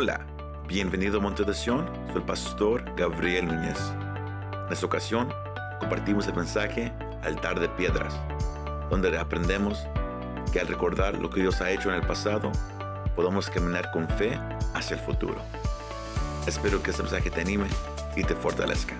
Hola, bienvenido a Monte de Sion, soy el pastor Gabriel Núñez. En esta ocasión compartimos el mensaje Altar de Piedras, donde aprendemos que al recordar lo que Dios ha hecho en el pasado, podemos caminar con fe hacia el futuro. Espero que este mensaje te anime y te fortalezca.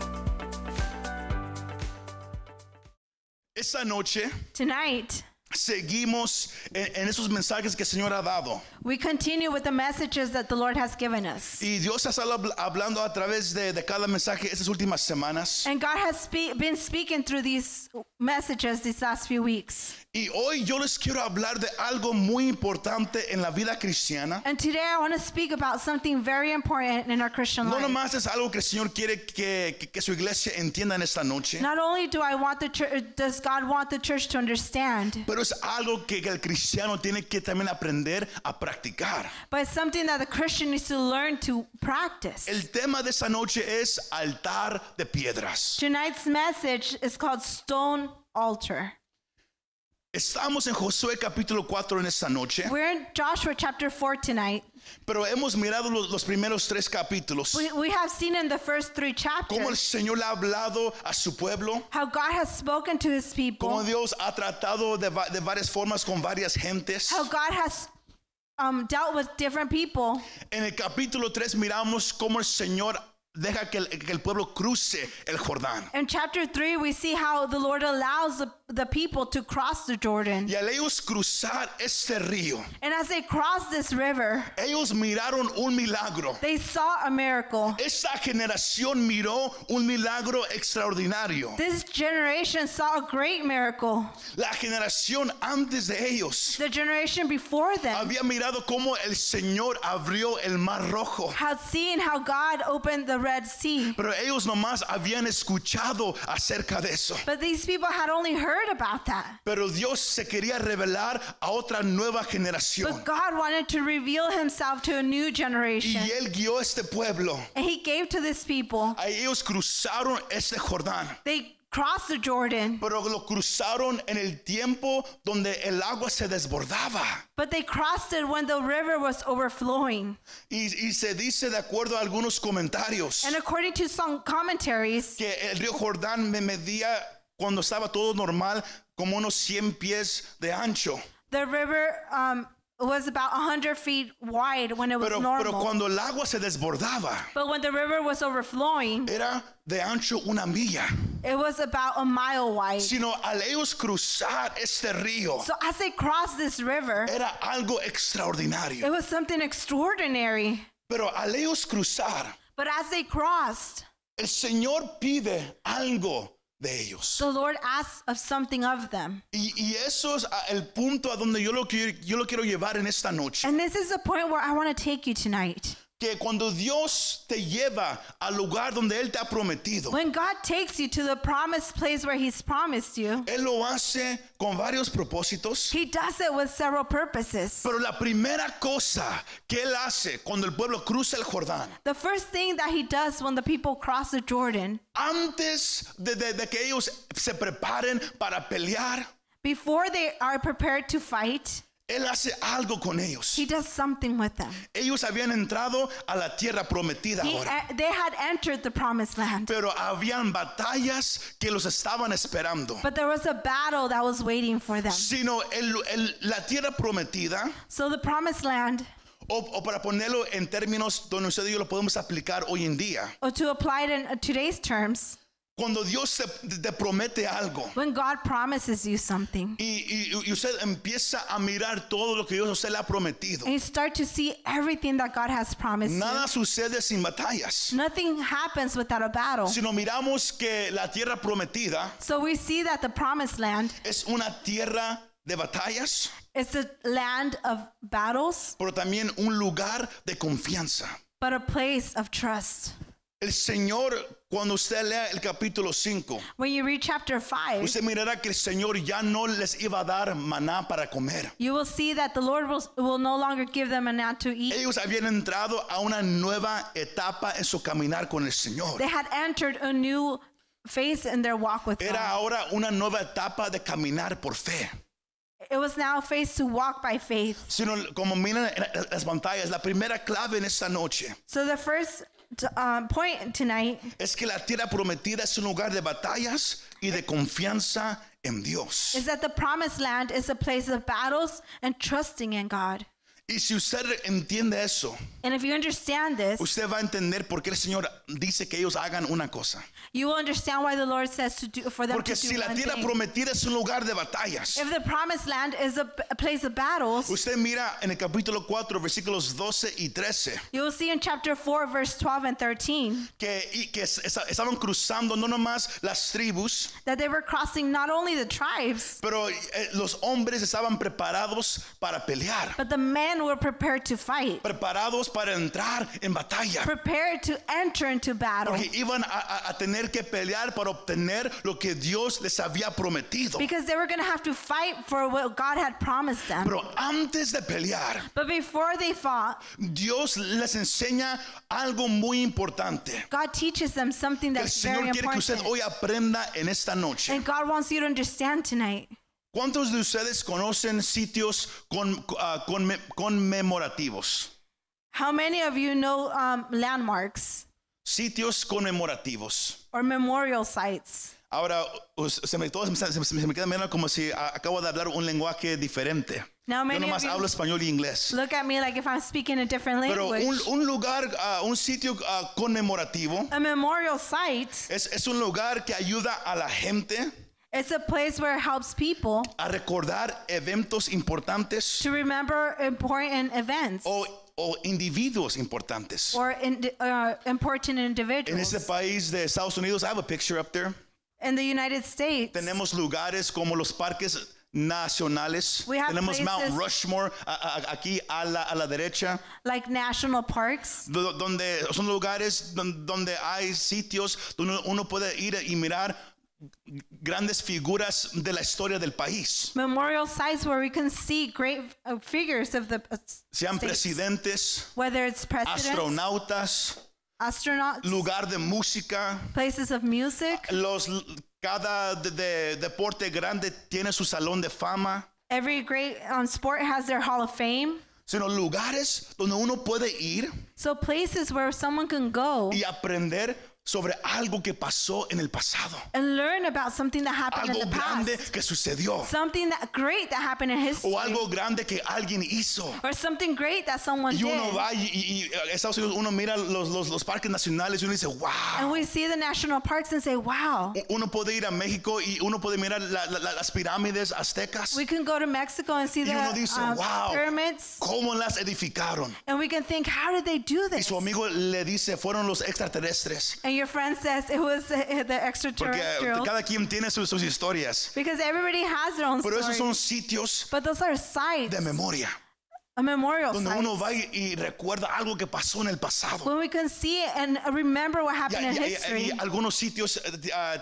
Esta noche Tonight, seguimos en, en esos mensajes que el Señor ha dado. we continue with the messages that the Lord has given us. Y Dios ha estado habl- hablando a través de, de cada mensaje estas últimas semanas. And God has spe- been speaking through these messages these last few weeks. Y hoy yo les quiero hablar de algo muy importante en la vida cristiana. And today I want to speak about something very important in our Christian No life. nomás es algo que el Señor quiere que, que- que su iglesia entienda en esta noche, Not only do I want the church, does God want the church to understand, pero es algo que, que el cristiano tiene que también aprender a practicar. but it's something that the Christian needs to learn to practice. El tema de esta noche es altar de piedras. Tonight's message is called Stone Altar. Estamos en Josué capítulo 4 en esta noche, We're in Joshua chapter 4 tonight. pero hemos mirado los, los primeros tres capítulos. We, we have seen in the first three Cómo el chapters Señor ha hablado a su pueblo, how God has spoken to his people, cómo Dios ha tratado de, de varias formas con varias gentes. how God has um, dealt with different people. En el capítulo 3 miramos cómo el Señor deja que el, que el pueblo cruce el Jordán. In chapter 3, we see how the Lord allows the, the people to cross the Jordan. Y al ellos cruzar este río, And as they crossed this river, ellos miraron un milagro. they saw a miracle. Esta generación miró un milagro extraordinario. This generation saw a great miracle. La generación antes de ellos The generation before them había mirado cómo el Señor abrió el mar rojo. had seen how God opened the Red Sea. Pero ellos nomás habían escuchado acerca de eso. But these people had only heard about that. Pero Dios se quería revelar a otra nueva generación. But God wanted to reveal himself to a new generation. Y Él guió este pueblo. And he gave to this people. A ellos cruzaron este Jordán. They crossed the Jordan, Pero lo cruzaron en el tiempo donde el agua se desbordaba. but they crossed it when the river was overflowing. Y, y se dice, de acuerdo a algunos comentarios, And according to some commentaries, que el río Jordán me medía cuando estaba todo normal como unos 100 pies de ancho. the river um, was about 100 feet wide when it was Pero, pero normal. cuando el agua se desbordaba, But when the river was overflowing, era de ancho una milla. it was about a mile wide. Sino al ellos cruzar este río, So as they crossed this river, era algo it extraordinario. was something extraordinary. Pero al ellos cruzar, But as they crossed, el Señor pide algo de ellos. the Lord asked of something of them. Y, y eso es el punto a donde yo lo, quiero- yo lo quiero llevar en esta noche. And this is the point where I want to take you tonight. Que cuando Dios te lleva al lugar donde Él te ha prometido, When God takes you to the promised place where He's promised you, Él lo hace con varios propósitos. He does it with several purposes. Pero la primera cosa que Él hace cuando el pueblo cruza el Jordán, The first thing that He does when the people cross the Jordan, antes de, de- de que ellos se preparen para pelear, before they are prepared to fight, Él hace algo con ellos. He does something with them. Ellos habían entrado a la tierra prometida He, ahora. uh, they had entered the promised land, Pero habían batallas que los estaban esperando. but there was a battle that was waiting for them. Sino el- el- la tierra prometida, So the promised land, o, o para ponerlo en términos donde usted y yo lo podemos aplicar hoy en día, or to apply it in uh, today's terms, cuando Dios te, te promete algo when God promises you something, y, y- y usted empieza a mirar todo lo que Dios usted le ha prometido, and you start to see everything that God has promised you. nada sucede sin batallas. Nothing happens without a battle. Sino miramos que la tierra prometida So we see that the promised land es una tierra de batallas, is a land of battles, pero también un lugar de confianza. but a place of trust. El Señor, cuando usted lea el capítulo 5, When you read chapter 5, usted mirará que el Señor ya no les iba a dar maná para comer. you will see that the Lord will, will no longer give them manna to eat. Ellos habían entrado a una nueva etapa en su caminar con el Señor. They had entered a new phase in their walk with Era God. ahora una nueva etapa de caminar por fe. it was now faith to walk by faith. Sino como miran en las pantallas, la primera clave en esta noche So the first um, point tonight es que la tierra prometida es un lugar de batallas y de confianza en Dios. is that the promised land is a place of battles and trusting in God. Y si usted entiende eso, And if you understand this, usted va a entender por qué el Señor dice que ellos hagan una cosa. you will understand why the Lord says to do for them Porque to si do la one tierra thing. prometida es un lugar de batallas, If the promised land is a, a place of battles, usted mira en el capítulo 4, versículos 12 y 13, you will see in chapter 4, verse 12 and 13, que, y que es- esa- estaban cruzando no nomás las tribus, that they were crossing not only the tribes, pero eh, los hombres estaban preparados para pelear, but the men were prepared to fight, preparados para entrar en batalla. prepared to enter into battle. Porque iban a, a- a tener que pelear para obtener lo que Dios les había prometido. Because they were going to have to fight for what God had promised them. Pero antes de pelear, But before they fought, Dios les enseña algo muy importante. God teaches them something Que el that's very Señor quiere que usted important. hoy aprenda en esta noche. And God wants you to understand tonight. ¿Cuántos de ustedes conocen sitios con, ah, conme- conmemorativos? How many of you know um, landmarks Sitios conmemorativos. or memorial sites? Ahora, us- se me, todos se, se- se me queda mirando como si ah, acabo de hablar un lenguaje diferente. Now, Yo many nomás of you hablo español y inglés. look at me like if I'm speaking a different Pero language. un, un lugar, ah, un sitio ah, conmemorativo a memorial site es, es un lugar que ayuda a la gente is a place where it helps people a recordar eventos importantes to remember important events o, o individuos importantes. or in, uh, important En individuals. ese país de Estados Unidos, I have a picture up there. In the United States, Tenemos lugares como los parques nacionales. We have Tenemos Mount places- Rushmore a- a- aquí a la, a la derecha, like national parks, do- donde son lugares don- donde hay sitios donde uno puede ir y mirar grandes figuras de la historia del país. memorial sites where we can see great uh, figures of the uh, Sean states. presidentes, whether it's presidents, astronautas, astronauts, lugar de música. places of music. Los, cada de- de- deporte grande tiene su salón de fama. Every great um, sport has their Hall of Fame. Sino lugares donde uno puede ir So places where someone can go y aprender sobre algo que pasó en el pasado. and learn about something that happened Algo in the grande past. que sucedió. Something that great that happened in history. O algo grande que alguien hizo. or something great that someone Y uno did. va y, y- y a Estados Unidos uno mira los, los, los parques nacionales y uno dice, And wow. we see the national parks and say, wow. Uno puede ir a México y uno puede mirar la- la- la- las pirámides aztecas. We can go to Mexico and see Y the uno dice, um, wow. pyramids. ¿Cómo las edificaron? And we can think, how did they do Y this? su amigo le dice, fueron los extraterrestres. And your friend says it was the, the Porque extraterrestrial. cada quien tiene sus, sus historias. Because everybody has their own Pero esos story. son sitios But those are sites, de memoria. a memorial Donde site. uno va y, y recuerda algo que pasó en el pasado. when we can see and remember what Y, happened in y- history. y algunos sitios eh, ah,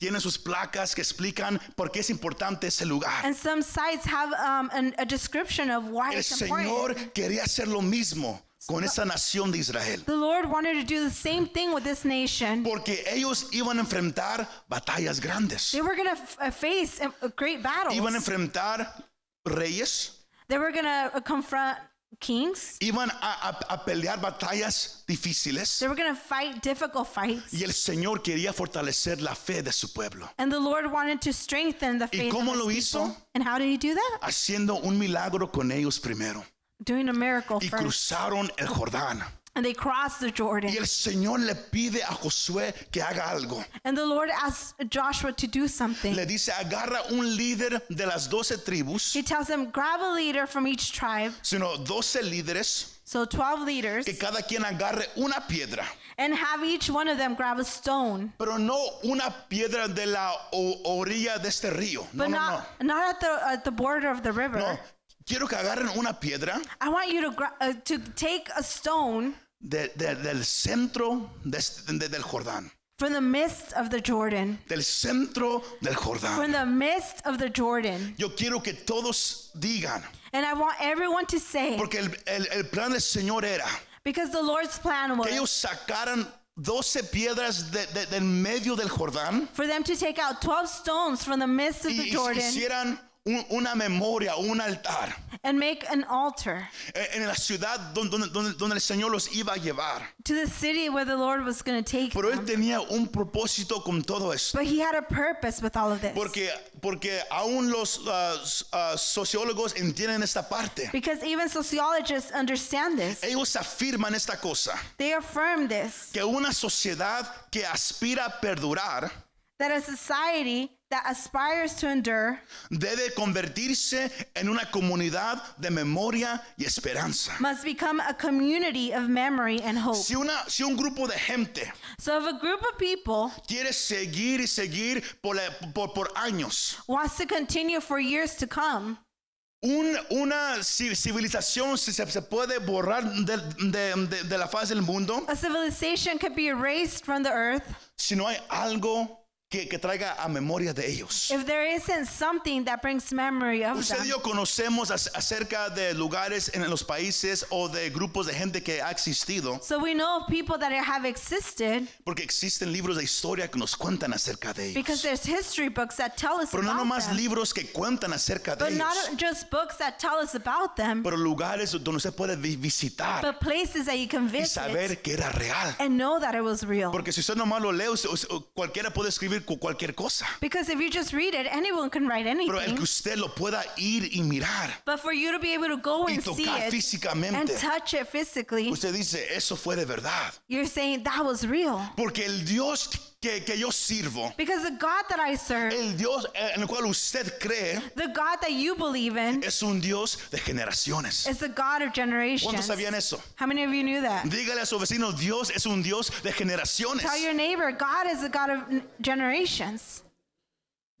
tienen sus placas que explican por qué es importante ese lugar. and some sites have um, an, a description of why El it's Señor important. quería hacer lo mismo con esa nación de Israel. The Lord wanted to do the same thing with this nation. Porque ellos iban a enfrentar batallas grandes. They were going to face uh, great battles. Iban a enfrentar reyes. They were going to confront kings. Iban a, a- a pelear batallas difíciles. They were going to fight difficult fights. Y el Señor quería fortalecer la fe de su pueblo. And the Lord wanted to strengthen the faith cómo of lo his hizo? people. And how did he do that? Haciendo un milagro con ellos primero. Doing a miracle Y first. cruzaron el Jordán. And they crossed the Jordan. Y el Señor le pide a Josué que haga algo. And the Lord asked Joshua to do something. Le dice, agarra un líder de las doce tribus, He tells him, grab a leader from each tribe. sino doce líderes, So 12 leaders. que cada quien agarre una piedra. And have each one of them grab a stone. Pero no una piedra de la orilla de este río. No, But no, not, not at, the, at the border of the river. no. Quiero que agarren una piedra I want you to, gra- uh, to take a stone de- de- del centro de este- de- del Jordán. from the midst of the Jordan. Del centro del Jordán. From the midst of the Jordan. Yo quiero que todos digan, And I want everyone to say, porque el, el- el plan del Señor era because the Lord's plan was que ellos sacaran 12 piedras de- de- del medio del Jordán for them to take out 12 stones from the midst of y, the y Jordan hicieran un- una memoria, un altar and make an altar eh, en la ciudad donde, donde- donde- el Señor los iba a llevar. to the city where the Lord was going to take Pero él them. tenía un propósito con todo esto. But he had a purpose with all of this. Porque, porque aún los s- ah, sociólogos entienden esta parte. Because even sociologists understand this. Ellos afirman esta cosa, They affirm this que una sociedad que aspira a perdurar that a society that aspires to endure debe convertirse en una comunidad de memoria y esperanza. must become a community of memory and hope. Si, una, si un grupo de gente So if a group of people quiere seguir y seguir por, la- por, por años, wants to continue for years to come, un- una ci- civilización se, se- se puede borrar de, de- de- de la faz del mundo a civilization could be erased from the earth si no hay algo que, que traiga a memoria de ellos. if there isn't something that brings memory of Usted y them. yo conocemos ac- acerca de lugares en los países o de grupos de gente que ha existido, So we know of people that have existed porque existen libros de historia que nos cuentan acerca de because ellos. there's history books that tell us Pero no about nomás them. libros que cuentan acerca de But not just books that tell us about them, pero lugares donde usted puede vi- visitar but places that you can y visit saber que era real. and know that it was real. Porque si usted nomás lo lee, usted- usted- cualquiera puede escribir cu- cualquier cosa. Because if you just read it, anyone can write Pero el anything. que usted lo pueda ir y mirar, But for you to be able to go and see it físicamente. and touch it physically, usted dice, eso fue de verdad. you're saying that was real. Porque el Dios que, que yo sirvo, Because the God that I serve, el Dios en el cual usted cree, the God that you believe in, es un Dios de generaciones. is the God of generations. ¿Cuántos sabían eso? How many of you knew that? Dígale a su vecino, Dios es un Dios de generaciones. Tell your neighbor, God is the God of n- generations.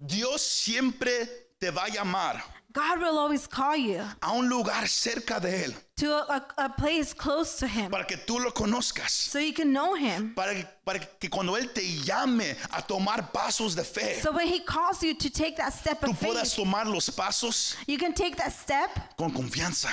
Dios siempre te va a llamar God will always call you a un lugar cerca de Él to a, a- place close to Him para que tú lo conozcas. so you can know Him. Para que, para que cuando Él te llame a tomar pasos de fe, So when He calls you to take that step tú of puedas faith, tomar los pasos you can take that step con confianza.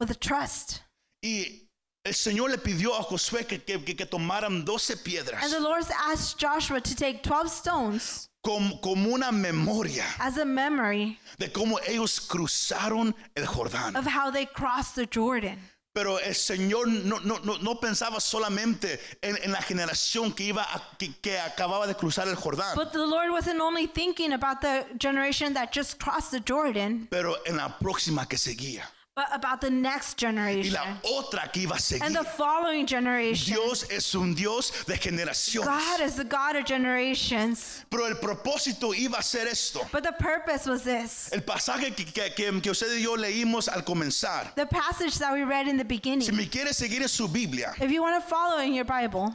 with a trust. Y el Señor le pidió a Josué que, que, que- tomaran 12 And piedras the Lord asked Joshua to take 12 stones como, como una memoria as a memory de cómo ellos cruzaron el Jordán. of how they crossed the Jordan. Pero el Señor no, no, no, no pensaba solamente en, en la generación que, iba a- que, que acababa de cruzar el Jordán, But the Lord wasn't only thinking about the generation that just crossed the Jordan, pero en la próxima que seguía. But about the next Y generation la otra que iba a seguir. and the following generation. Dios es un Dios de generaciones. God is the God of generations. Pero el propósito iba a ser esto. But the purpose was this. El pasaje que, que, que, que usted y yo leímos al comenzar. The passage that we read in the Si beginning. me quiere seguir en su Biblia, If you want to follow in your Bible,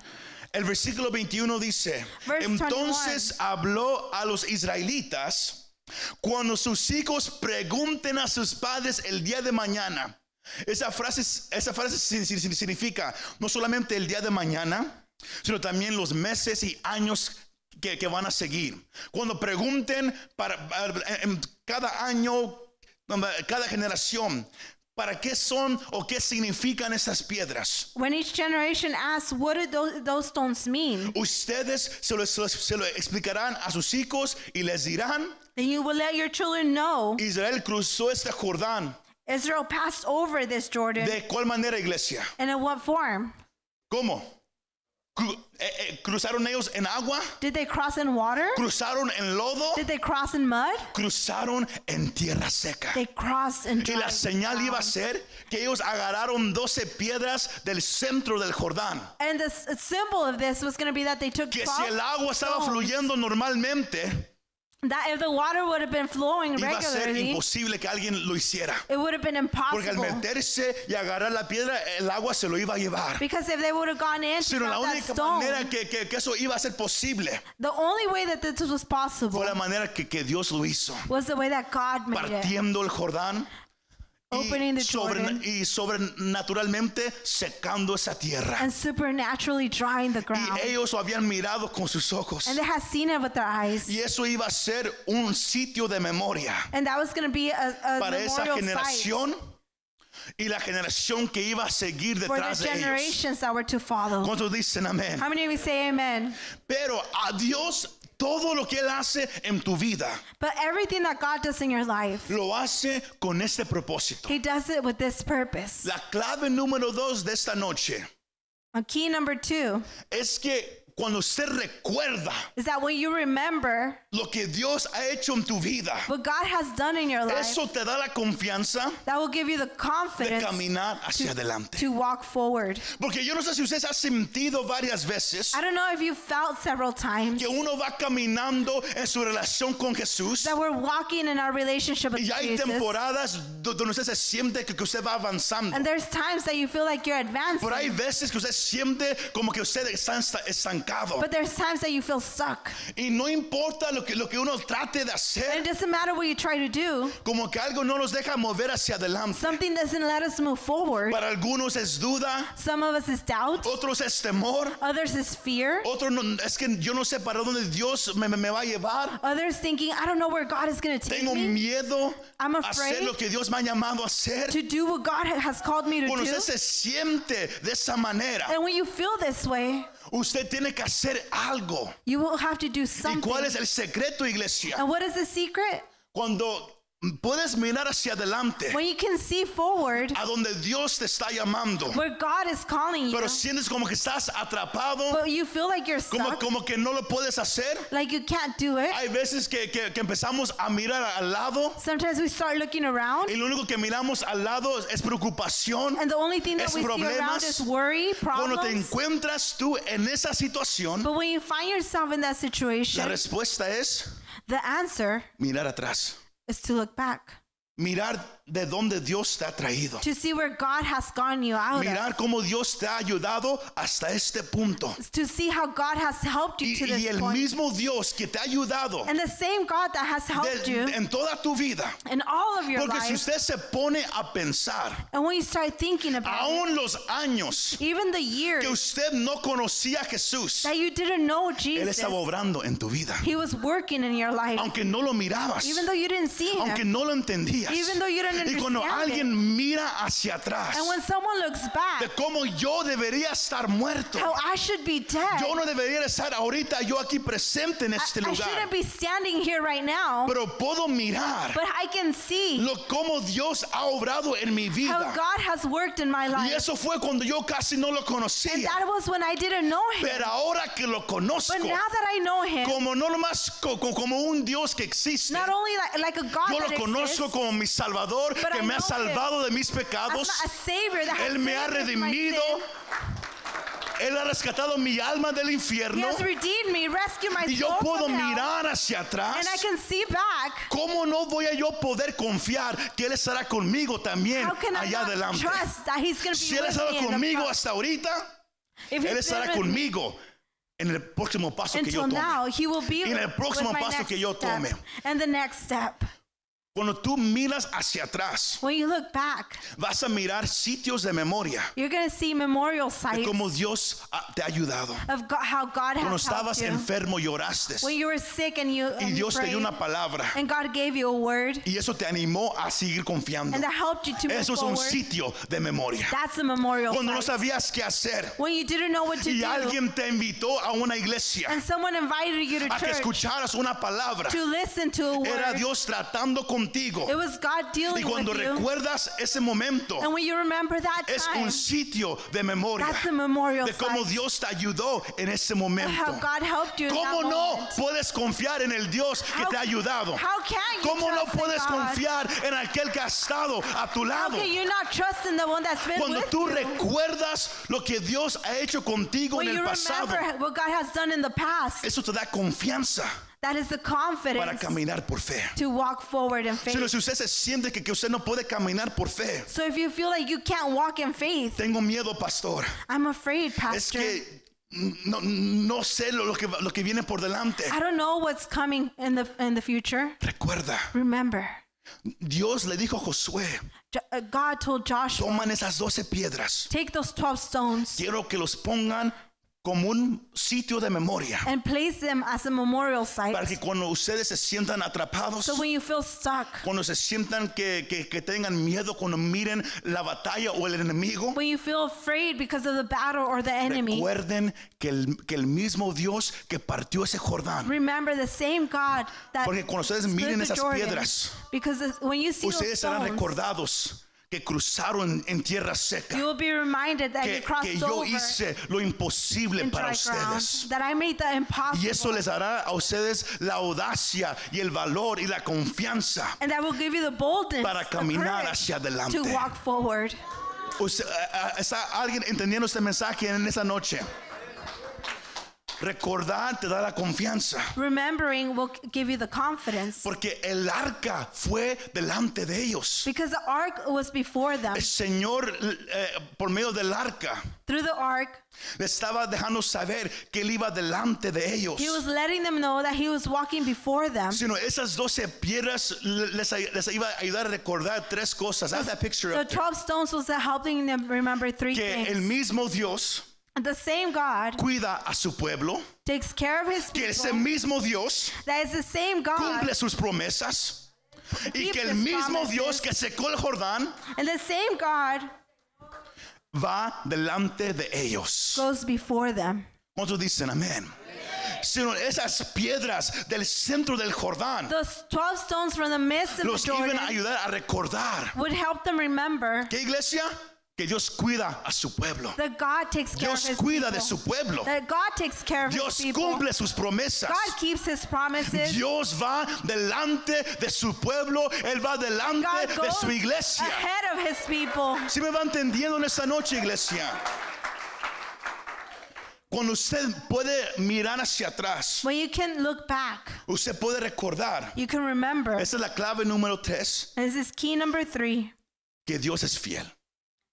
el versículo 21 dice, Verse entonces habló a los israelitas cuando sus hijos pregunten a sus padres el día de mañana. Esa frase, esa frase significa no solamente el día de mañana, sino también los meses y años que, que van a seguir. Cuando pregunten para, cada año, cada generación, ¿para qué son o qué significan esas piedras? when each generation asks, What do those, those stones mean? Ustedes se lo- se lo explicarán a sus hijos y les dirán, Then you will let your children know Israel cruzó este Jordán. Israel passed over this Jordan. ¿De cuál manera, iglesia? And in what form? ¿Cómo? Cru- eh, eh, ¿Cruzaron ellos en agua? Did they cross in water? ¿Cruzaron en lodo? Did they cross in mud? Cruzaron en tierra seca. They crossed in Y dry la señal iba a ground. ser que ellos agarraron 12 piedras del centro del Jordán. And the symbol of this was going to be that they took Que 12 si el agua estaba fluyendo normalmente, that if the water would have been flowing iba a ser regularly, imposible que alguien lo hiciera. it would have been Porque al impossible. meterse y agarrar la piedra, el agua se lo iba a llevar. Because if they would have gone in to Sino la grab that única stone, manera que, que- que eso iba a ser posible the only way that this was possible fue la manera que, que Dios lo hizo. was the way that God made it. Partiendo el Jordán y, the Jordan. y sobrenaturalmente secando esa tierra. And supernaturally drying the Y ground. ellos lo habían mirado con sus ojos. And they had seen it with their eyes. Y eso iba a ser un sitio de memoria And that was going to be a, a para esa memorial site generación y la generación que iba a seguir detrás de ellos. generations that were to follow. ¿Cuántos dicen amén? How many of you say amen? Pero a Dios todo lo que Él hace en tu vida, But everything that God does in your life, lo hace con este propósito. He does it with this purpose. La clave número dos de esta noche A key number two es que cuando usted recuerda is that when you remember lo que Dios ha hecho en tu vida, what God has done in your life, eso te da la confianza that will give you the de confidence caminar hacia adelante. to walk forward. Porque yo no sé si usted ha sentido varias veces I don't know if you felt several times que uno va caminando en su relación con Jesús that we're walking in our relationship with y hay Jesus. temporadas do- donde usted se siente que usted va avanzando. And there's times that you feel like you're advancing, Pero hay veces que usted siente como que usted está esta- estancado. but there's times that you feel stuck. Y no importa lo que, lo que uno trate de And it hacer, doesn't matter what you try to do, como que algo no nos deja mover hacia adelante. something doesn't let us move forward. Para algunos es duda, Some of us is doubt, otros es temor, others is fear, otros no, es que yo no sé para dónde Dios me, me- me va a llevar. others thinking, I don't know where God is going to take Tengo me miedo I'm a afraid hacer lo que Dios me ha llamado a hacer. to do what God has called me to Cuando do. usted se siente de esa manera, And when you feel this way, usted tiene que hacer algo. you will have to do ¿Y something. cuál es el secreto, iglesia? And what is the secret? Cuando puedes mirar hacia adelante, When you can see forward a donde Dios te está llamando, where God is calling you, pero sientes como que estás atrapado, but you feel like you're como, stuck, como que no lo puedes hacer. like you can't do it. Hay veces que, que- que empezamos a mirar al lado Sometimes we start looking around, y lo único que miramos al lado es preocupación. and the only thing that Es we see problemas. around is worry, Cuando te problems. encuentras tú en esa situación, But when you find yourself in that la situation, respuesta es the answer mirar atrás. Is to look back, Mirar de dónde Dios te ha traído. to see where God has gotten you out Mirar cómo Dios te ha ayudado hasta este punto. to see how God has helped you Y, to y this el point. mismo Dios que te ha ayudado And the same God that has helped de- you en toda tu vida. in all of your Porque si life. usted se pone a pensar, And when you start thinking about aún los años even the years que usted no conocía a Jesús, that you didn't know Él Jesus, estaba obrando en tu vida. He was working in your life. Aunque no lo mirabas, Even though you didn't see aunque Him. no lo entendías. Even though you didn't Y cuando alguien mira hacia atrás And when someone looks de back, cómo yo debería estar muerto, how I should be dead, yo no debería estar ahorita yo aquí presente en I, este I lugar. shouldn't be standing here right now, Pero puedo mirar but I can see lo cómo Dios ha obrado en mi how vida. God has worked in my Y life. eso fue cuando yo casi no lo And conocía. that was when I didn't know Him. Pero ahora que lo conozco, But now that I know Him, como no co- co- como un Dios que existe, not only like, like a God yo lo that conozco exists, como mi Salvador, But que I me ha know him salvado de mis pecados. Él me ha redimido. Él ha rescatado mi alma del He infierno. me, Y yo puedo mirar hacia atrás. and I can see back. ¿Cómo no voy a yo poder confiar que Él estará conmigo también How can I allá adelante? trust that He's going to Si be Él ha estado conmigo hasta ahorita, If Él estará conmigo en el próximo paso que yo until tome. now, Y en el próximo paso next que yo step. tome. And the next step. Cuando tú miras hacia atrás, When you look back, vas a mirar sitios de memoria you're going to see memorial de sites cómo Dios te ha ayudado. of God, how God Cuando has helped estabas you. enfermo, lloraste. When you were sick and you, Y and you Dios te dio prayed, una palabra. and God gave you a word, Y eso te animó a seguir confiando. and that helped you to move Eso es un forward. sitio de memoria. That's a memorial Cuando no site. sabías qué hacer When you didn't know what to y do, alguien te invitó a una iglesia and someone invited you to a que church escucharas una palabra, to listen to a era word, Dios tratando contigo. it was God Y dealing cuando with you. recuerdas ese momento, And when you remember that es time, un sitio de memoria that's a memorial de cómo site Dios te ayudó en ese momento. how God helped you in ¿Cómo that no moment. puedes confiar en el Dios que How- te ha ayudado? how can you ¿Cómo no puedes God? confiar en aquel que ha estado a tu How lado? can you not trust in the one that's been Cuando with tú you? recuerdas lo que Dios ha hecho contigo When en you el pasado, what God has done in the past, eso te da confianza that is the para confidence caminar por fe. to walk forward in faith. Pero si usted se siente que, que usted no puede caminar por fe, So if you feel like you can't walk in faith, tengo miedo, pastor. I'm afraid, Es Pastor. que no, no sé lo, lo que, lo que viene por delante. I don't know what's coming in the in the future. Recuerda, Remember, Dios le dijo a Josué, Jo- uh, God told Joshua, toman esas doce piedras. take those 12 stones Quiero que los pongan como un sitio de memoria. and place them as a memorial site. Para que cuando ustedes se sientan atrapados, So when you feel stuck, cuando se sientan que, que- que tengan miedo, cuando miren la batalla o el enemigo, when you feel afraid because of the battle or the enemy, recuerden que el, que el mismo Dios que partió ese Jordán, remember the same God that porque cuando ustedes miren esas Jordan. piedras, Because when you see those ustedes serán stones, recordados que cruzaron en tierra seca. you will be reminded that que, you crossed que yo hice lo imposible para ground, ustedes. that I made the impossible, Y eso les dará a ustedes la audacia y el valor y la confianza and that will give you the boldness, para caminar hacia adelante. to walk forward. Eh, eh, ¿Está alguien entendiendo este mensaje en esa noche? Recordar te da la confianza. Remembering will give you the confidence Porque el arca fue delante de ellos. because the ark was before them. El Señor, eh, por medio del arca, Through the ark, le estaba dejando saber que Él iba delante de ellos. he was letting them know that he was walking before them. Sino esas 12 piedras les, les iba a ayudar a recordar tres cosas. Have that picture The up there. 12 stones was helping them remember three Que el things. mismo Dios The same God cuida a su pueblo. takes care of his Que ese people. mismo Dios That is the same God cumple sus promesas. Y que el mismo promises. Dios que secó el Jordán and the same God va delante de ellos. goes before them. ¿Cuántos dicen amén? Sino esas piedras del centro del Jordán Those 12 stones from the midst of los the iban a ayudar a recordar. would help them remember ¿Qué iglesia? Que Dios cuida a su pueblo. that God takes care Dios of his cuida people. de su pueblo. That God takes care of Dios his cumple sus promesas. God keeps his promises. Dios va delante de su pueblo, Él va delante God de su iglesia. ahead of his people. Si me va entendiendo en esta noche, iglesia. Cuando usted puede mirar hacia atrás, When you can look back, usted puede recordar. you can remember. Esa es la clave número tres, This is key number three que Dios es fiel.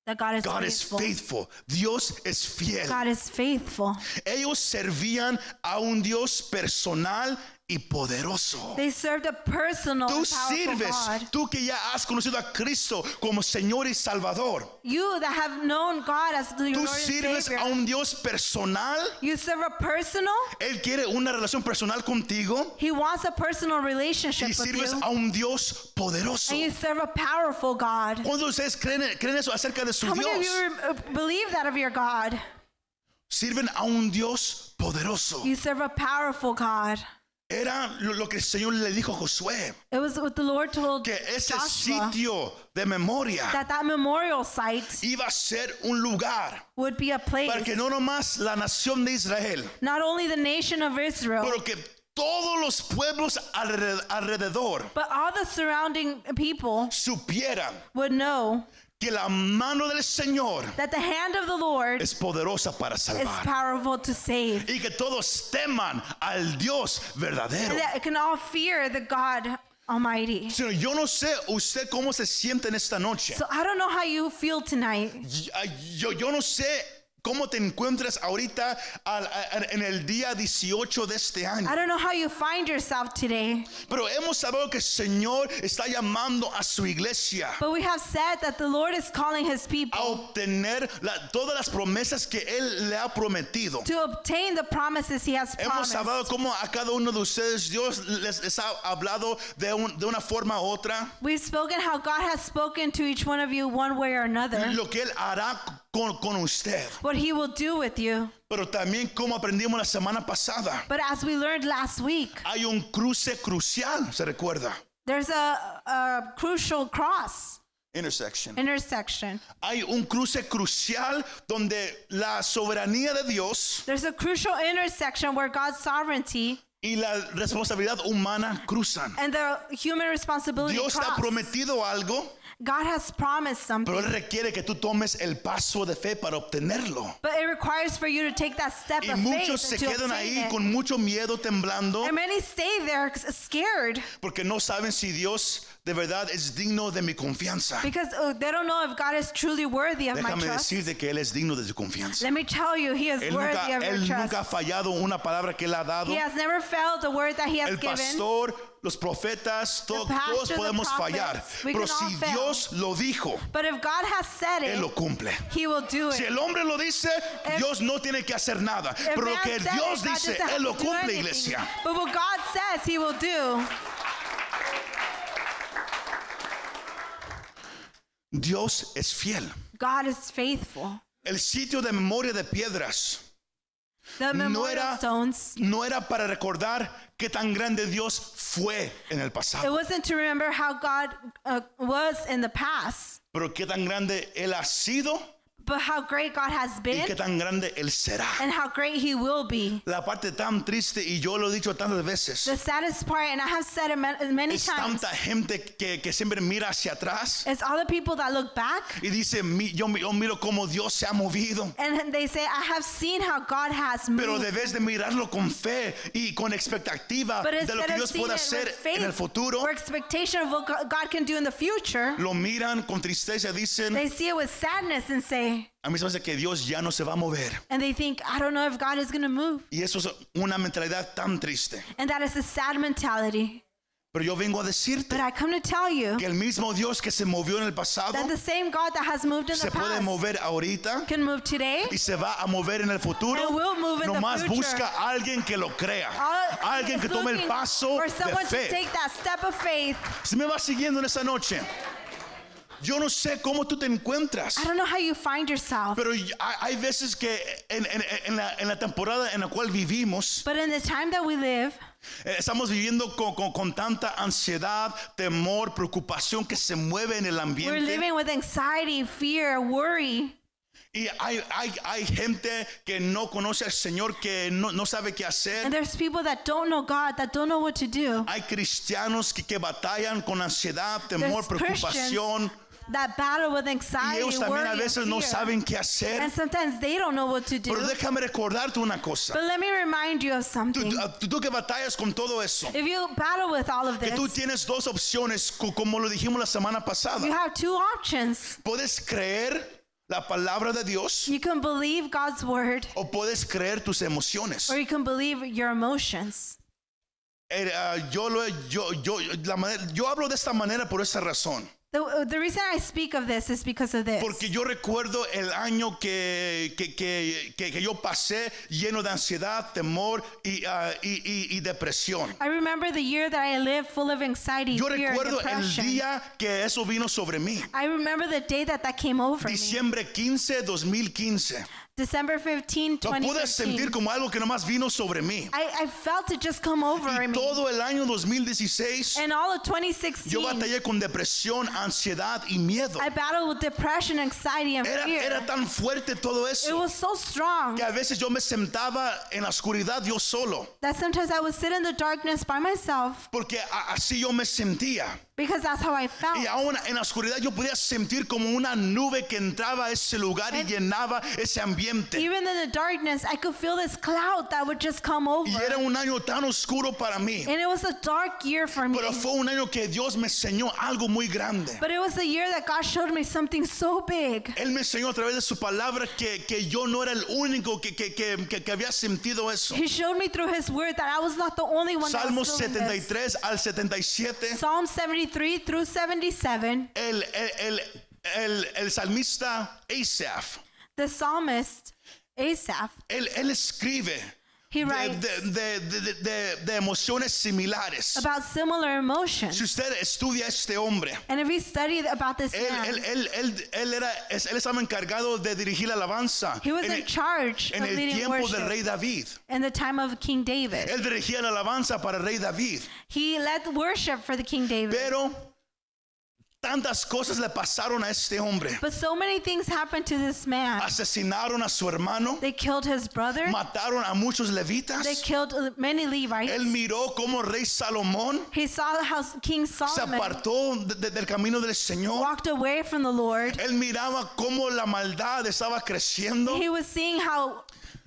That God is God is faithful. faithful. Dios es fiel. God is faithful. Ellos servían a un Dios personal y poderoso. They served a personal Tú sirves, God. tú que ya has conocido a Cristo como Señor y Salvador. You that have known God as the Tú Lord sirves Savior. a un Dios personal. You serve a personal. Él quiere una relación personal contigo He wants a personal relationship y with sirves you. a un Dios poderoso. And you serve a powerful God. ¿Cuántos de ustedes creen, creen eso acerca de su How many of Dios? you uh, believe that of your God? Sirven a un Dios poderoso. You serve a powerful God. Era lo, que el Señor le dijo a Josué, It was what the Lord told que ese Joshua sitio de memoria that that memorial site iba a ser un lugar would be a place, para que no nomás la nación de Israel, not only the nation of Israel, pero que todos los pueblos alre- alrededor but all the surrounding people supieran would know que la mano del Señor that the hand of the Lord es poderosa para is salvar. powerful to save. Y que todos teman al Dios verdadero. And that it can all fear the God Almighty. Señor, yo no sé usted cómo se siente en esta noche. So I don't know how you feel tonight. Yo, yo no sé cómo te encuentras ahorita al- a- en el día 18 de este año. I don't know how you find yourself today, Pero hemos sabido que el Señor está llamando a su iglesia but we have said that the Lord is calling his a people obtener la- todas las promesas que Él le ha prometido. to obtain the promises he has Hemos promised. hablado cómo a cada uno de ustedes Dios les, les ha hablado de, un- de una forma u otra. We've spoken how God has spoken to each one of you one way or another, Lo que Él hará con, con usted. what he will do with you. Pero también como aprendimos la semana pasada. But as we learned last week, Hay un cruce crucial, se recuerda. there's a, a crucial cross Intersection. intersection. Hay un cruce crucial donde la soberanía de Dios There's a crucial intersection where God's sovereignty y la responsabilidad humana cruzan. and the human responsibility Dios te ha cross. prometido algo, God has promised pero something, Él requiere que tú tomes el paso de fe para obtenerlo. but it requires for you to take that step Y of muchos faith se and to quedan ahí it. con mucho miedo, temblando, And many stay there scared porque no saben si Dios de verdad es digno de mi confianza. because uh, they don't know if God is truly worthy of my Déjame trust. decirte que Él es digno de tu confianza. Let me tell you, He is Él worthy nunca, of your él trust. nunca ha fallado una palabra que Él ha dado. He has never failed the word that He has El given. pastor, los profetas, to- todos podemos prophets, fallar. Pero si. Dios lo dijo, But if God has said Él it, lo cumple. He will do Si it. el hombre lo dice, if- Dios no tiene que hacer nada. If Pero lo man que said it, Dios God dice, doesn't have Él lo to do cumple, anything. iglesia. But what God says, He will do. Dios es fiel. God is faithful. El sitio de memoria de piedras No era- stones. no era para recordar qué tan grande Dios fue en el It pasado, wasn't to remember how God uh, was in the past, pero qué tan grande Él ha sido but how great God has y been qué tan grande Él será. and how great He will be. La parte tan triste, y yo lo he dicho tantas The veces, saddest part, and I have said it ma- many es times, tanta gente que, que siempre mira hacia atrás it's all the people that look back y dice, "Mi- yo, yo miro cómo Dios se ha movido. and they say, I have seen how God has Pero moved. debes de mirarlo con fe y con expectativa But de lo que Dios puede hacer faith en el futuro. or expectation of what Go- God can do in the future, Lo miran con tristeza, dicen, they see it with sadness and say, a mí se me hace que Dios ya no se va a mover. and they think, I don't know if God is going to move. Y eso es una mentalidad tan triste. And that is a sad mentality. Pero yo vengo a decirte But I come to tell you que el mismo Dios que se movió en el pasado that the same God that has moved in se the puede past mover ahorita can move today. y se va a mover en el futuro. And will move in the future. busca a alguien que lo crea. All- Alguien que tome el paso for de someone to fe. take that step of faith. Si me vas siguiendo en esta noche, yo no sé cómo tú te encuentras. I don't know how you find yourself, Pero hay veces que en, en- en la, en la temporada en la cual vivimos, but in the time that we live, eh, estamos viviendo con, con- con tanta ansiedad, temor, preocupación que se mueve en el we're ambiente. living with anxiety, fear, worry. Y hay, hay, hay gente que no conoce al Señor, que no, no sabe qué And hacer. there's people that don't know God, that don't know what to do. Hay cristianos que, que batallan con ansiedad, temor, There's preocupación. Christians that battle with Y anxiety, ellos también a veces and no saben qué hacer. And sometimes they don't know what to do. Pero déjame recordarte una cosa. But let me remind you of something. tú- tú que batallas con todo eso, If you battle with all of que tú this, tienes dos opciones, co- como lo dijimos la semana pasada. you have two options. Puedes creer la palabra de Dios You can believe God's word, o puedes creer tus emociones. or you can believe your emotions. Eh, ah, yo, lo, yo, yo, la manera- yo hablo de esta manera por esa razón. The, the reason I speak of this is because of this. Porque yo recuerdo el año que, que, que, que- que yo pasé lleno de ansiedad, temor y, ah, y, y- y depresión. I remember the year that I lived full of anxiety, Yo fear, recuerdo el depression. día que eso vino sobre mí. I remember the day that that came over me. Diciembre 15, 2015. December 15, Lo pude sentir 2015. como algo que nomás vino sobre mí. I, I felt it just come over Y me. todo el año 2016 And all of 2016, yo batallé con depresión, ansiedad y miedo. I battled with depression, anxiety, and Era, fear. era tan fuerte todo it eso was so strong que a veces yo me sentaba en la oscuridad yo solo. that sometimes I would sit in the darkness by myself Porque así yo me sentía. because that's how I felt. Y aún en la oscuridad yo podía sentir como una nube que entraba a ese lugar y And- llenaba ese ambiente. Even in the darkness, I could feel this cloud that would just come over. Y era un año tan oscuro para mí. and it was a dark year for me. Pero fue un año que Dios me enseñó algo muy grande. But it was a year that God showed me something so big. Él me enseñó a través de su palabra que, que yo no era el único que, que, que, que- había sentido eso. He showed me through His Word that I was not the only one this. 73 al 77. Psalm 73 through 77, El, el, el, el, el salmista Asaph, the psalmist Asaph, él, él escribe he writes de, de, de, de- emociones similares. about similar emotions. Si usted estudia a este hombre, And if we study about this él, man, él, él, él, él era, él estaba encargado de dirigir la alabanza he was en in charge en of el leading tiempo del worship rey David. in the time of King David. Él dirigía la alabanza para el rey David. He led the worship for the King David. Pero tantas cosas le pasaron a este hombre. But so many things happened to this man. Asesinaron a su hermano, They killed his brother. mataron a muchos They levitas. killed uh, many Levites. Él miró cómo el rey Salomón He saw how King se Solomon apartó de- de- del camino del Señor. walked away from the Lord. Él miraba cómo la maldad estaba creciendo. He was seeing how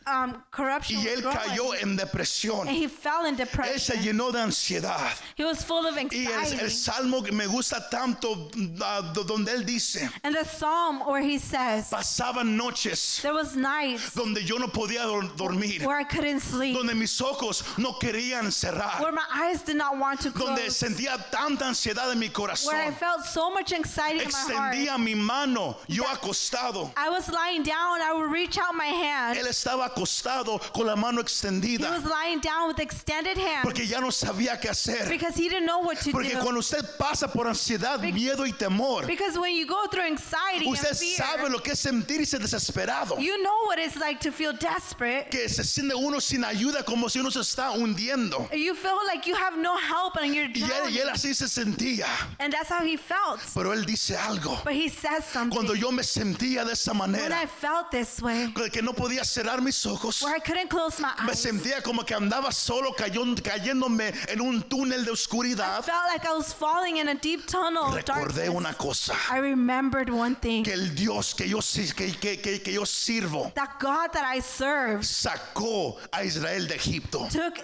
um, corruption y él cayó en and depresión. he fell in Él se depression. llenó de ansiedad. He was full of Y el, anxiety. el salmo que me gusta tanto, ah, do- donde él dice, and the psalm where he says, pasaban noches there was nights donde yo no podía dor- dormir, where I couldn't sleep, donde mis ojos no querían cerrar, where my eyes did not want to donde close, sentía tanta ansiedad en mi where I corazón. felt so much anxiety in my heart. Mi mano, yo acostado. I was lying down, I would reach out my hand. Él estaba acostado con la mano He extendida was lying down with extended hand porque ya no sabía qué hacer. because he didn't know what to Porque do. cuando usted pasa por ansiedad, miedo y temor, Because when you go through anxiety usted and fear, sabe lo que es sentirse desesperado. you know what it's like to feel desperate. Que se siente uno sin ayuda como si uno se está hundiendo. You feel like you have no help and you're Y él, y él drowning. así se sentía. And that's how he felt. Pero él dice algo. But he says something. Cuando yo me sentía de esa When manera, I felt this way, que no podía cerrar mis ojos, where I couldn't close my me eyes, sentía como que andaba solo cayéndome en un túnel de I oscuridad. felt like I was falling in a deep tunnel of Recordé darkness. una cosa. I remembered one thing. que el Dios que yo, que, que, que, que yo sirvo That God that I serve sacó a Israel de Egipto. took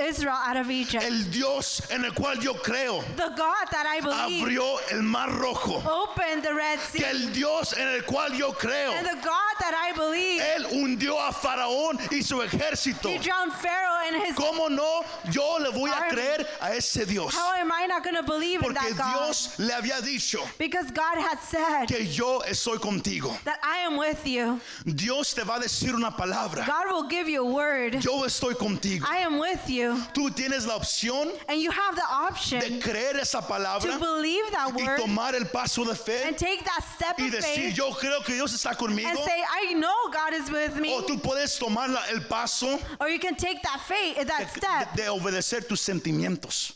Israel out of Egypt. El Dios en el cual yo creo The God that I believe abrió el mar rojo. opened the Red Que Sea. el Dios en el cual yo creo, And the God that I believe, Él hundió a Faraón y su ejército. He drowned Pharaoh and his. ¿Cómo no? Yo le voy a Army. creer a ese Dios. How am I not going to believe in Porque that God? Dios le había dicho Because God had said que yo estoy contigo. that I am with you. Dios te va a decir una palabra. God will give you a word. Yo estoy contigo. I am with you. Tú tienes la opción And you have the de option creer esa to palabra believe that y word tomar el paso de fe and take that step y of decir faith yo creo que Dios está conmigo and say, I know God is with me. o tú puedes tomar la- el paso Or you can take that faith, that de, step de obedecer tus sentimientos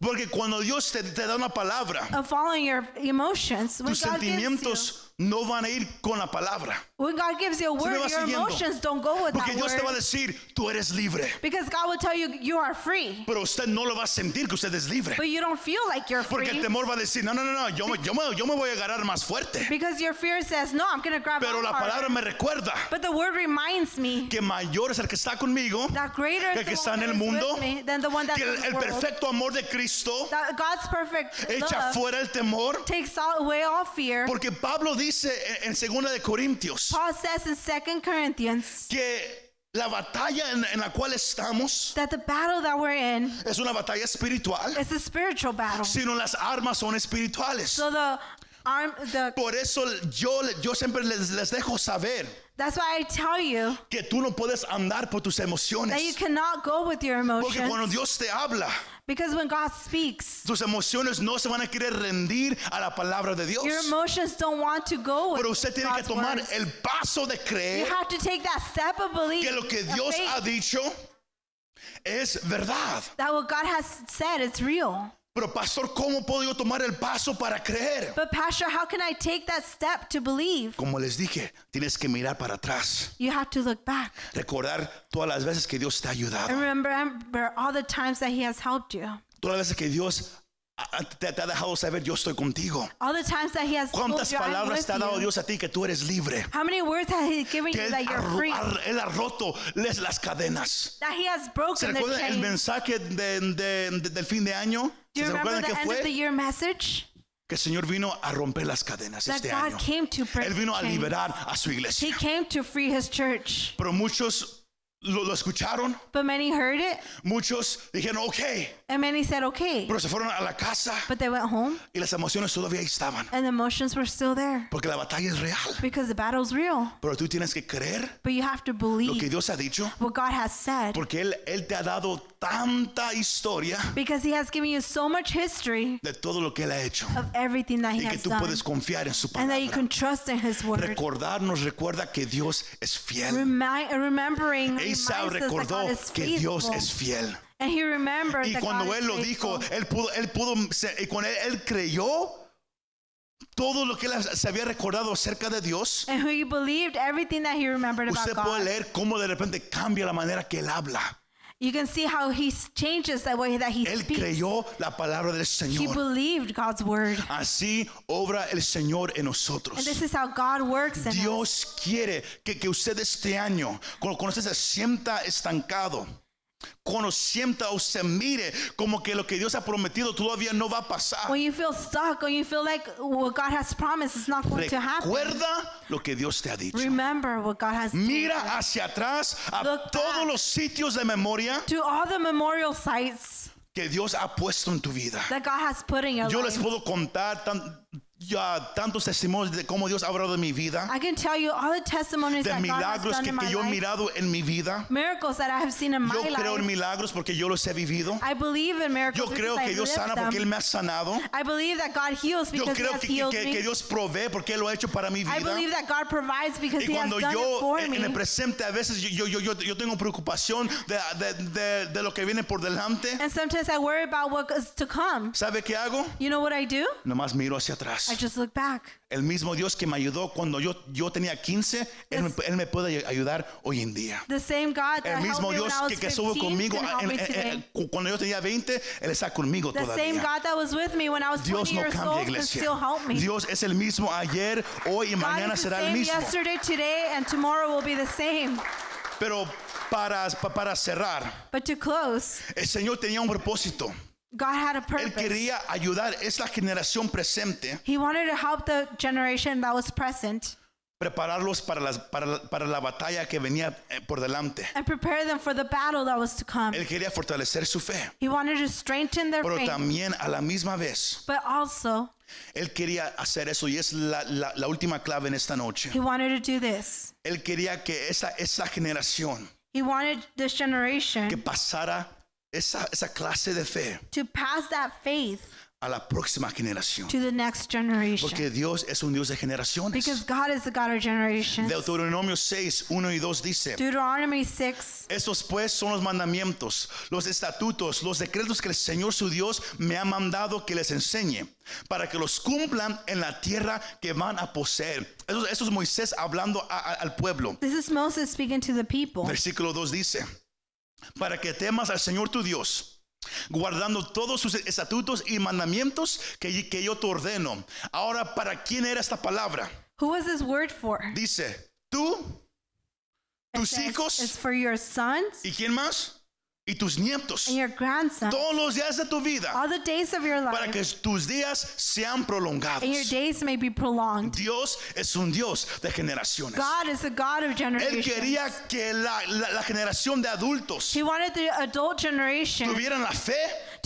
porque cuando Dios te, te da una palabra of following your emotions. When tus God, gives you, sentimientos no van a ir con la palabra when God gives you a word, your siguiendo? emotions don't go with porque that Dios te va a word. decir tú eres libre Because God will tell you you are free. pero usted no lo va a sentir que usted es libre But you don't feel like you're porque el free. temor va a decir no no no no yo, me- yo, me, yo me voy a agarrar más fuerte Because your fear says, no, I'm going to grab pero la harder." palabra me recuerda But the word reminds me que mayor es el que está conmigo that greater que el que está en el mundo, me than the one that's que el, the el perfecto amor de Cristo That God's perfect echa fuera el temor takes away all fear. porque Pablo dice en, en 2 de Corintios Paul says in 2 Corinthians que la batalla en, en la cual estamos that the battle that we're in es una batalla espiritual is a spiritual battle. sino las armas son espirituales. So the arm, the por eso yo, yo siempre les, les dejo saber that's why I tell you que tú no puedes andar por tus that you emociones. cannot go with your porque cuando emotions. Dios te habla because when God speaks, tus emociones no se van a querer rendir a la palabra de Dios your emotions don't want to go with pero usted tiene que God's tomar words. el paso de You creer have to take that step of belief. que lo que of Dios faith, ha dicho es verdad. that what God has said it's real. Pero pastor, ¿cómo puedo yo tomar el paso para creer? But pastor, how can I take that step to believe? Como les dije, tienes que mirar para atrás, You have to look back recordar todas las veces que Dios te ha and ayudado, remember, remember all the times that He has helped you, todas las veces que Dios te, te ha dejado saber yo estoy contigo. all the times that He has told ¿Cuántas you, I'm palabras te ha dado you. Dios a ti que tú eres libre? How many words has He given Que you that ha, you're free? ha- él ha roto les- las cadenas. That He has ¿Se broken the recuerdan el mensaje de- de- de- del fin de año? Do you ¿Se recuerdan the qué of the fue? year message? Que el Señor vino a romper las cadenas That este God año. came to break Él vino a liberar a su He iglesia. came to free His church. Pero muchos lo, lo escucharon, But many heard it, muchos dijeron, ok, and many said, okay. pero se fueron a la casa But they went home, y las emociones todavía ahí estaban. and the emotions were still there Porque la batalla es real. because the battle's real. Pero tú tienes que creer But you have to lo believe que Dios ha dicho, what God has said porque Él, Él te ha dado tanta historia because He has given you so much history de todo lo que Él ha hecho of everything that He y que has tú done, puedes confiar en su and that you palabra. can trust in His word. Recordar nos recuerda que Dios es fiel. Remi- remembering Esau us that recordó God is que Dios es fiel. And he remembered Y that cuando God él lo dijo, él pudo, él pudo, y cuando él, él creyó todo lo que él se había recordado acerca de Dios, And he believed everything that he remembered about usted puede God. leer cómo de repente cambia la manera que él habla. You can see how he changes the way that he Él speaks. creyó la palabra del He Señor. believed God's word. Así obra el Señor en And nosotros. this is how God works in us. Dios quiere que, que usted este año, cuando usted se sienta estancado, cuando sienta o se mire como que lo que Dios ha prometido todavía no va a pasar. When you feel stuck, when you feel like what God has promised is not going to happen, Recuerda lo que Dios te ha dicho. remember what God has Mira you. hacia atrás a Look todos back. los sitios de memoria to all the memorial sites que Dios ha puesto en tu vida. that God has put in your Yo life. les puedo contar tan- ya tantos testimonios de cómo Dios ha hablado de mi vida, I can tell you all the testimonies de that God has milagros done que, in que yo he life, mirado en mi vida. miracles that I have seen in my Yo creo en life. milagros porque yo los he vivido. I believe in miracles Yo creo because que I Dios lived sana porque Él me ha sanado. I believe that God heals Yo because He creo has que, que- healed que- me. que Dios provee porque Él lo ha hecho para mi I vida. believe that God provides because Y He has cuando done it yo for en, me. en el presente a veces yo, yo, yo, yo, yo tengo preocupación de, de, de, de lo que viene por delante, and sometimes I worry about what is to come. ¿sabe qué hago? You know what I do? Nomás miro hacia atrás. I just look back. El mismo Dios que me ayudó cuando yo, yo tenía 15, él, me, él me puede ayudar hoy en día. The same God that El mismo me Dios was que, que estuvo 15 conmigo en- me en- en- cu- cuando yo tenía 20, Él está conmigo The same todavía. God that was with me when I was 20 Dios no years cambia, old can iglesia. still help me. Dios es el mismo ayer, hoy y God mañana será el same mismo. yesterday, today, and tomorrow will be the same. Pero para, pa- para cerrar, But to close, el Señor tenía un propósito. God had a Él purpose. quería ayudar esta generación presente, He wanted to help the generation that was present prepararlos para, las- para la- para la batalla que venía eh, por delante. and prepare them for the battle that was to come. Él quería fortalecer su fe, He wanted to strengthen their pero faith, también a la misma vez, but also Él quería hacer eso y es la, la- la última clave en esta noche. he wanted to do this. Él quería que esa, esa generación He wanted this generation que pasara esa, esa clase de fe to pass that faith a la próxima generación. to the next generation. Porque Dios es un Dios de generaciones. Because God is the God of generations. Deuteronomio 6, 1 y 2 dice, Deuteronomy 6 estos pues son los mandamientos, los estatutos, los decretos que el Señor su Dios me ha mandado que les enseñe, para que los cumplan en la tierra que van a poseer. Eso, eso es Moisés hablando a- a- al pueblo. This is Moses speaking to the people. Versículo 2 dice, para que temas al Señor tu Dios, guardando todos sus estatutos y mandamientos que, que yo te ordeno. Ahora, ¿para quién era esta palabra? Who was this word for? Dice, tú, It tus says hijos It's for your sons ¿y quién más? Y tus nietos. and your grandsons. Todos los días de tu vida, All the days of your para life. que tus días sean prolongados. And your days may be prolonged. Dios es un Dios de generaciones. God is a God of Él generations. quería que la, la- la generación de adultos He wanted the adult generation tuvieran la fe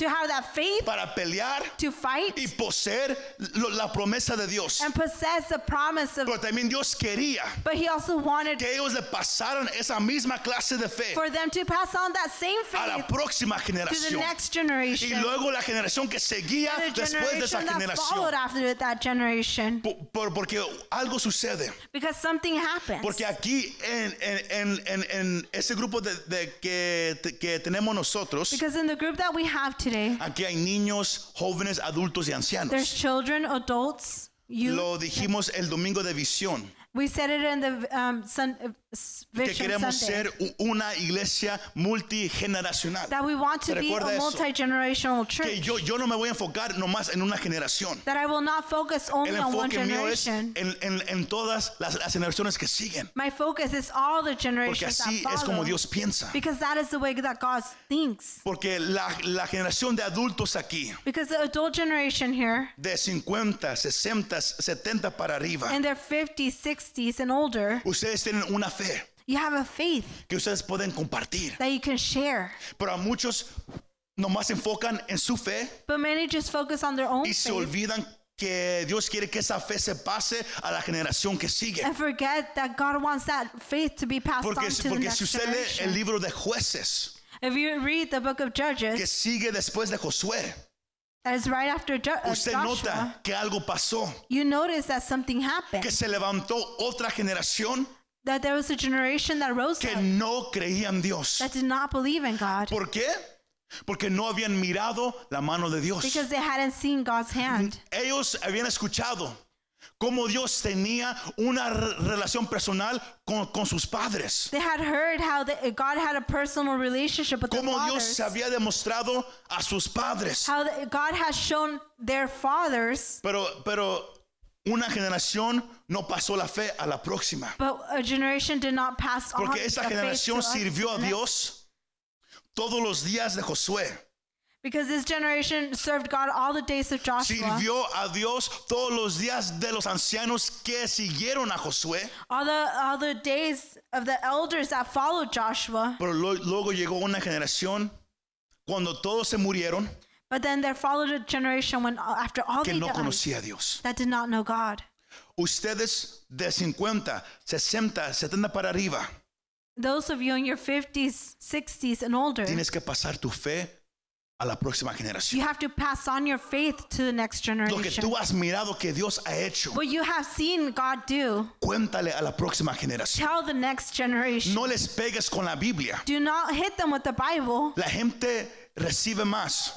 to have that faith para pelear to fight y poseer lo- la promesa de Dios. and possess the promise of Pero también Dios quería but he also wanted que ellos le pasaran esa misma clase de fe for them to pass on that same a la faith próxima to the generación. next Y generation. luego la generación que seguía And the después de esa generation that followed generación. after that generation. Por- por- porque algo sucede. Because something happens. Porque aquí en, en, en, en, en ese grupo de, de que, que tenemos nosotros, Because in the group that we have today, aquí hay niños, jóvenes, adultos y there's ancianos. children, adults, youth. Lo dijimos el domingo de visión, We said it in the um, sun, uh, que Vision queremos Sunday. ser u- una iglesia multigeneracional. That we want to ¿Se be a recuerda eso? multi-generational Que church. yo, yo no me voy a enfocar nomás en una generación. That I will not focus only El on one enfoque mío es generation. en, en- en todas las, las generaciones que siguen. My focus is all the Porque generations that así es como. Dios piensa. Because that is the way that God thinks. Porque la, la generación de adultos aquí, Because the adult generation here, de 50, 60, 70 para arriba, in their 50s, 60s, and older, ustedes tienen una fe you have a faith que ustedes pueden compartir. that you can share. Pero a muchos nomás se enfocan en su fe But many just focus on their own y se faith olvidan que Dios quiere que esa fe se pase a la generación que sigue. and forget that God wants that faith to be passed Porque, on to the porque next si usted lee el libro de jueces, If you read the book of que Judges, sigue después de Josué, that is right after Jo- uh, usted Joshua, nota que algo pasó, you notice that something happened. que se levantó otra generación That there was a generation that rose que up no creía en Dios. that did not believe in God ¿Por qué? Porque no habían mirado la mano de Dios. because they hadn't seen God's hand. Ellos habían escuchado Cómo Dios tenía una re- relación personal con, con sus padres. They had heard how the, God had a personal relationship with Cómo Dios fathers. se había demostrado a sus padres. How the, God has shown their fathers, Pero, pero una generación no pasó la fe a la próxima. but a generation did not pass on Porque esa the faith to generación sirvió a. Dios todos los días de Josué. Because this generation served God all the days of Joshua, Sirvió a Dios todos los días de los ancianos que siguieron a Josué. all the all the days of the elders that followed Joshua. Pero lo- luego llegó una generación cuando todos se murieron But then there followed a generation when after all que they no died, conocía a Dios. that did not know God. Ustedes de 50, 60, 70 para arriba, Those of you in your 50s, 60s, and older, tienes que pasar tu fe a la próxima generación. you have to pass on your faith to the next Lo que generation. tú has mirado que Dios ha hecho, What you have seen God do, cuéntale a la próxima generación. tell the next generation. No les pegues con la Biblia. Do not hit them with the Bible. La gente recibe más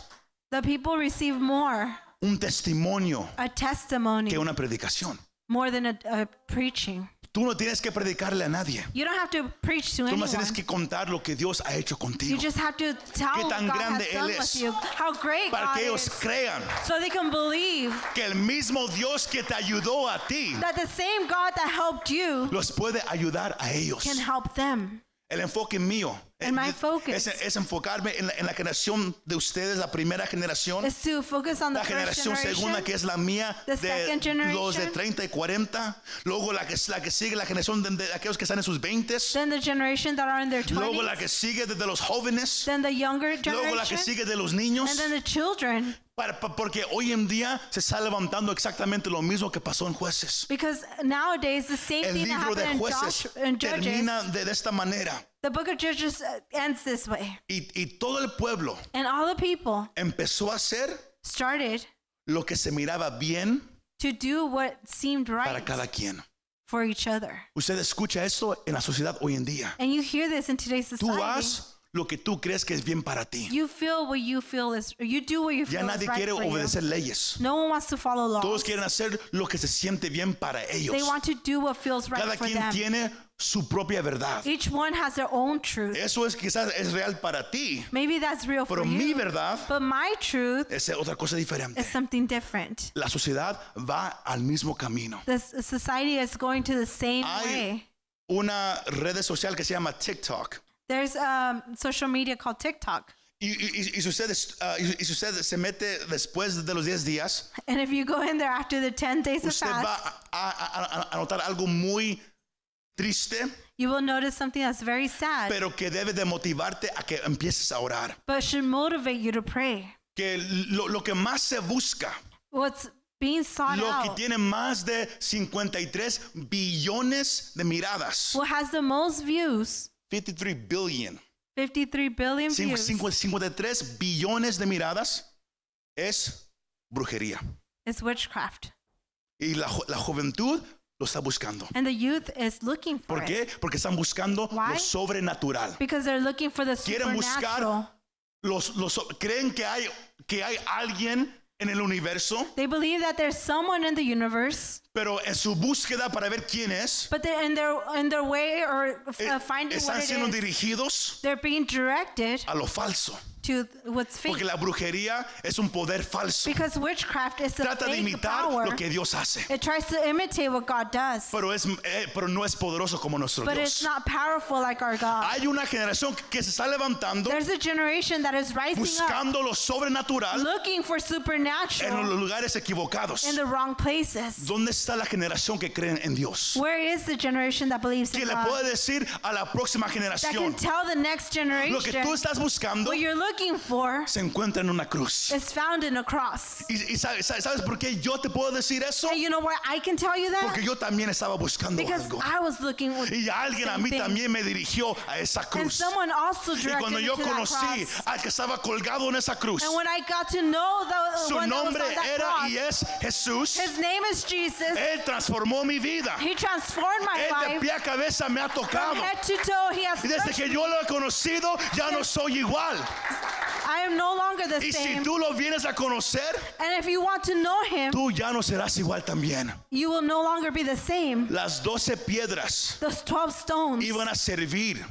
The people receive more, un testimonio a testimony, que una predicación. more than a, a preaching. Tú no tienes que predicarle a nadie. You don't have to preach to Tú anyone. más tienes que contar lo que Dios ha hecho You contigo just have to tell Qué what tan God grande has done Él es. with you, how great para God que ellos is, crean so they can believe que el mismo Dios que te ayudó a ti that the same God that helped you los puede ayudar a ellos. can help them. El enfoque mío And my focus. es- es enfocarme en la, en la generación de ustedes, la primera generación, Is to focus on the la first generación segunda generation, que es la mía, The de generation. los de 30 y 40, luego la que, la que sigue, la generación de, de aquellos que están en sus 20, then the generation that are in their luego la 20s, que sigue desde los jóvenes, then the younger luego la que generation, sigue de los niños. and then the children. Para- porque hoy en día se está levantando exactamente lo mismo que pasó en jueces. Because nowadays the same El thing libro de in, jueces Josh, in Judges, termina de, de esta manera. the book of Judges uh, ends this way. Y, y todo el pueblo And all the people empezó a hacer started lo que se miraba bien to do what seemed para right cada quien. for each other. Usted escucha esto en la sociedad hoy en día. And you hear this in today's Tú society. Lo que tú crees que es bien para ti. You feel what you feel is, or you do what you Ya is nadie right quiere for you. obedecer leyes. No one wants to follow laws. Todos quieren hacer lo que se siente bien para ellos. They want to do what feels right Cada for quien them. tiene su propia verdad. Each one has their own truth. Eso es quizás es real para ti, Maybe that's real for pero mi you. verdad But my truth es otra cosa diferente. is something different. La sociedad va al mismo camino. The society is going to the same Hay way. una red social que se llama TikTok. There's um, social media called TikTok. Y, y- y- ah, y- se mete después de los 10 días, And if you go in there after the 10 days of usted va fast, a, a- a- a notar algo muy triste, you will notice something that's very sad, pero que debe de motivarte a que empieces a orar. but should motivate you to pray. Que lo, lo que más se busca, What's being sought lo que out, tiene más de 53 billones de miradas, what has the most views, 53 billion, 53 billion views, cincu- 53 billones de miradas, es brujería. is witchcraft. Y la, la juventud lo está buscando. And the youth is looking for ¿Por it. qué? Porque están buscando Why? lo sobrenatural. Because they're looking for the Quieren buscar supernatural. Los, los, creen que hay, que hay alguien en el universo, They believe that there's someone in the universe, pero en su búsqueda para ver quién es, but they're in their in their way or eh, uh, finding están what it siendo is. dirigidos They're being directed a lo falso. To what's fake. Porque la brujería es un poder falso. Because witchcraft is a Trata de fake imitar power. lo que Dios hace. It tries to imitate what God does, Pero, es, eh, pero no es poderoso como nuestro but it's Dios. not powerful like our God. Hay una generación que se está levantando There's a generation that is rising up, buscando lo sobrenatural looking for en los supernatural lugares equivocados. in the wrong places. ¿Dónde está la generación que creen en Dios? Where is the generation that believes Que in le God? puede decir a la próxima That can generación, tell the next lo que tú estás buscando what you're looking for se encuentra en una cruz. is found in a cross. ¿Y, y sabes, sabes- sabes por qué yo te puedo decir eso? And you know why I can tell you that? Porque yo también estaba buscando Because algo. I was looking with Y alguien a mí thing. también me dirigió a esa And cruz. someone also Y directed cuando me yo to that conocí cross. al que estaba colgado en esa cruz, And when I got to know the su one that was nombre on that era cross, y es Jesús. his name is Jesus. Él transformó mi vida. He transformed my Él de life. pie a cabeza me ha From tocado. head to toe, he has Y desde touched que yo lo he conocido, ya no soy igual. I am no longer the Y si same. tú lo vienes a conocer, And if you want to know him, tú ya no serás igual también. you will no longer be the same. Las doce piedras Those 12 stones iban a servir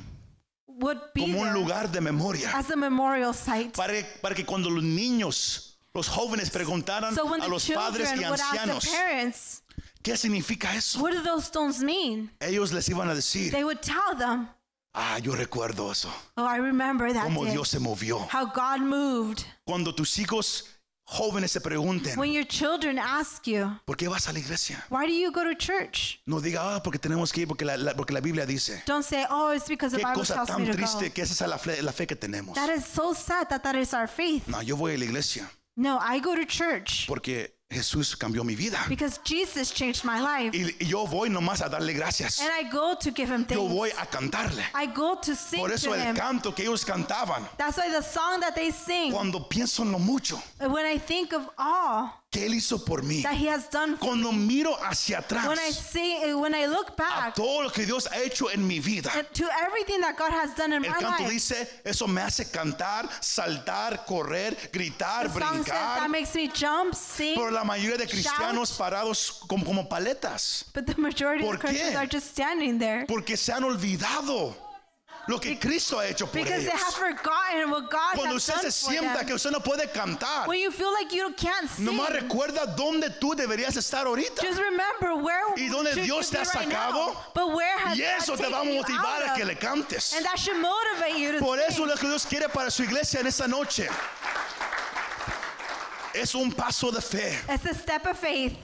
would be como un there lugar de memoria as a memorial site. para, para que cuando los niños, los jóvenes preguntaran So when a the los padres children y would ask ancianos, the parents, ¿qué significa eso? what do those stones mean? Ellos les iban a decir, They would tell them, ah, yo recuerdo eso, oh, I remember that cómo day. Dios se movió. How God moved. Cuando tus hijos jóvenes se pregunten, When your children ask you, ¿por qué vas a la iglesia? why do you go to church? No diga, ah, porque tenemos que ir, porque la, la- porque la Biblia dice. Don't say, oh, it's because the Qué Bible cosa tells me tan to go. triste que esa es la fe, la fe que tenemos. That is so sad that that is our faith. No, yo voy a la iglesia No, I go to church porque Jesús cambió mi vida. because Jesus changed my life. Y, yo voy nomás a darle gracias. And I go to give him Yo voy a cantarle. I go to sing Por eso to el him. canto que ellos cantaban, That's why the song that they sing, cuando pienso en lo mucho when I think of all que Él hizo por mí, that he has done for cuando miro hacia atrás when I see when I look a back todo lo que Dios ha hecho en mi vida, and to everything that God has done in el my canto life. dice, eso me hace cantar, saltar, correr, gritar, The song says that brincar. makes me jump, sing, Pero la mayoría de cristianos parados como, como paletas, but the majority ¿Por of Christians qué? are just standing there porque se han olvidado lo que Cristo ha hecho por because they ellos. have forgotten what God Cuando has usted done se for sienta them. que usted no puede cantar, When you feel like you can't sing, nomás recuerda dónde tú deberías estar ahorita. just remember where ¿Y dónde should Dios you te be ha right sacado? now. But where has Y eso God te va a taken you motivar out a que le cantes. And that should motivate you to Por eso sing. lo que Dios quiere para su iglesia en esta noche es un paso de fe. It's a step of faith.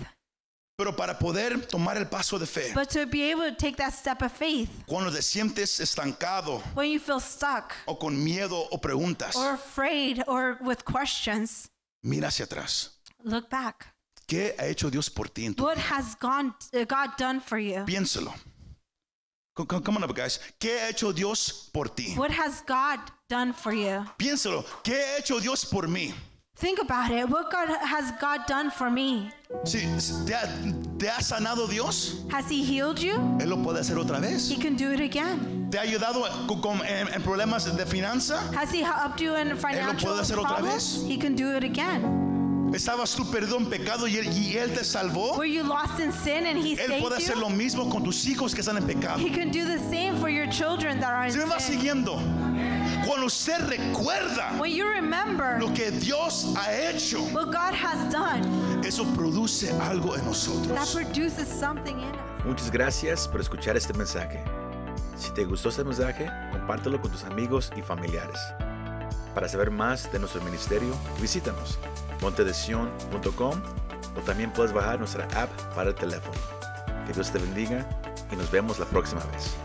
Pero para poder tomar el paso de fe, But to be able to take that step of faith, cuando te sientes estancado when you feel stuck o con miedo o preguntas, or afraid or with questions, mira hacia atrás. look back. ¿Qué ha hecho Dios por ti en tu What has gone, uh, God done for you? Piénselo. Co- co- Come on up, guys. ¿Qué ha hecho Dios por ti? What has God done for you? Piénselo. ¿Qué ha hecho Dios por mí? Think about it. What God has God done for me? Si te ha, te ha sanado Dios, Has He healed you? Él lo puede hacer otra vez. He can do it again. ¿Te ha ayudado con- con- en, en problemas de finanza? Has He helped you in financial puede hacer otra problems? vez. He can do it again. ¿Estabas tú perdido en pecado y él, y él te salvó? Were you lost in sin and He Él puede saved hacer you? lo mismo con tus hijos que están en pecado. He can do the same for your children that are in ¿Se me va sin. siguiendo? Cuando usted recuerda When you remember lo que Dios ha hecho, what God has done, eso produce algo en that nosotros. produces something in us. Muchas gracias por escuchar este mensaje. Si te gustó este mensaje, compártelo con tus amigos y familiares. Para saber más de nuestro ministerio, visítanos montedesion.com o también puedes bajar nuestra app para el teléfono. Que Dios te bendiga y nos vemos la próxima vez.